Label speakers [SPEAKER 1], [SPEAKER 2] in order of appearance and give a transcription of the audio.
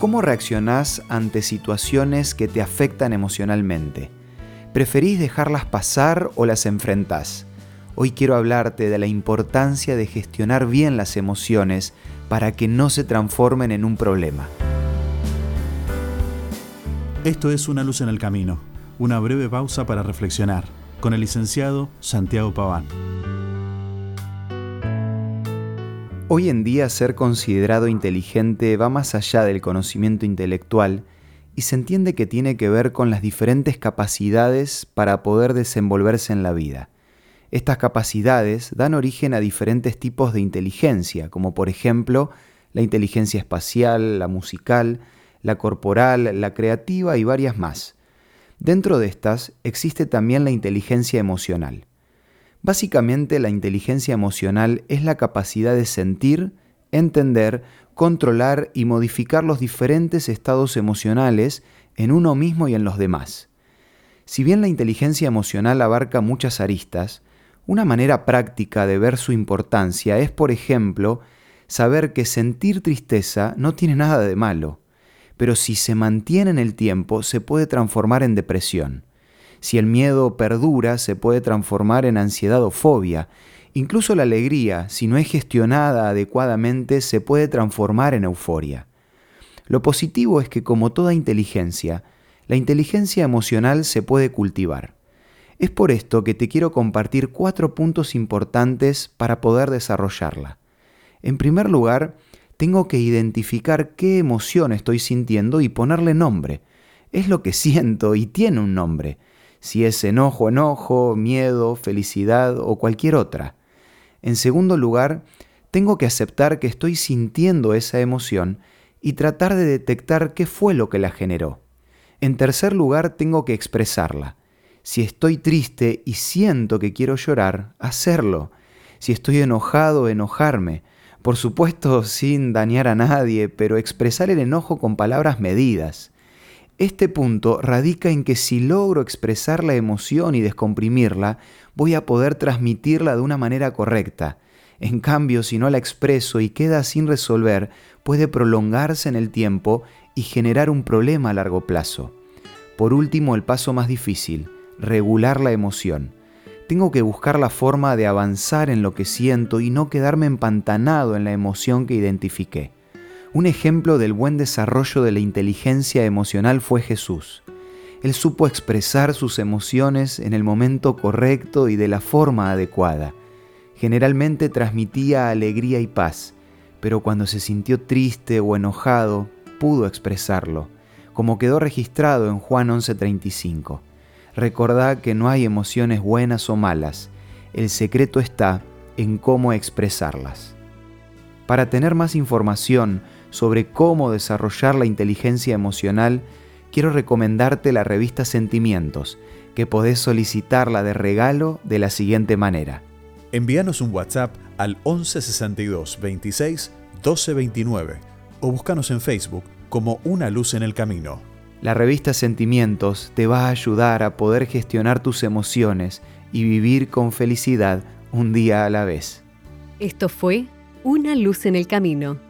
[SPEAKER 1] ¿Cómo reaccionás ante situaciones que te afectan emocionalmente? ¿Preferís dejarlas pasar o las enfrentás? Hoy quiero hablarte de la importancia de gestionar bien las emociones para que no se transformen en un problema.
[SPEAKER 2] Esto es Una luz en el camino, una breve pausa para reflexionar, con el licenciado Santiago Paván.
[SPEAKER 1] Hoy en día ser considerado inteligente va más allá del conocimiento intelectual y se entiende que tiene que ver con las diferentes capacidades para poder desenvolverse en la vida. Estas capacidades dan origen a diferentes tipos de inteligencia, como por ejemplo la inteligencia espacial, la musical, la corporal, la creativa y varias más. Dentro de estas existe también la inteligencia emocional. Básicamente la inteligencia emocional es la capacidad de sentir, entender, controlar y modificar los diferentes estados emocionales en uno mismo y en los demás. Si bien la inteligencia emocional abarca muchas aristas, una manera práctica de ver su importancia es, por ejemplo, saber que sentir tristeza no tiene nada de malo, pero si se mantiene en el tiempo se puede transformar en depresión. Si el miedo perdura, se puede transformar en ansiedad o fobia. Incluso la alegría, si no es gestionada adecuadamente, se puede transformar en euforia. Lo positivo es que, como toda inteligencia, la inteligencia emocional se puede cultivar. Es por esto que te quiero compartir cuatro puntos importantes para poder desarrollarla. En primer lugar, tengo que identificar qué emoción estoy sintiendo y ponerle nombre. Es lo que siento y tiene un nombre si es enojo, enojo, miedo, felicidad o cualquier otra. En segundo lugar, tengo que aceptar que estoy sintiendo esa emoción y tratar de detectar qué fue lo que la generó. En tercer lugar, tengo que expresarla. Si estoy triste y siento que quiero llorar, hacerlo. Si estoy enojado, enojarme. Por supuesto, sin dañar a nadie, pero expresar el enojo con palabras medidas. Este punto radica en que si logro expresar la emoción y descomprimirla, voy a poder transmitirla de una manera correcta. En cambio, si no la expreso y queda sin resolver, puede prolongarse en el tiempo y generar un problema a largo plazo. Por último, el paso más difícil, regular la emoción. Tengo que buscar la forma de avanzar en lo que siento y no quedarme empantanado en la emoción que identifiqué. Un ejemplo del buen desarrollo de la inteligencia emocional fue Jesús. Él supo expresar sus emociones en el momento correcto y de la forma adecuada. Generalmente transmitía alegría y paz, pero cuando se sintió triste o enojado, pudo expresarlo, como quedó registrado en Juan 11:35. Recordá que no hay emociones buenas o malas, el secreto está en cómo expresarlas. Para tener más información sobre cómo desarrollar la inteligencia emocional, quiero recomendarte la revista Sentimientos, que podés solicitarla de regalo de la siguiente manera.
[SPEAKER 2] Envíanos un WhatsApp al 1162 26 12 29 o búscanos en Facebook como Una Luz en el Camino.
[SPEAKER 1] La revista Sentimientos te va a ayudar a poder gestionar tus emociones y vivir con felicidad un día a la vez.
[SPEAKER 3] Esto fue Una Luz en el Camino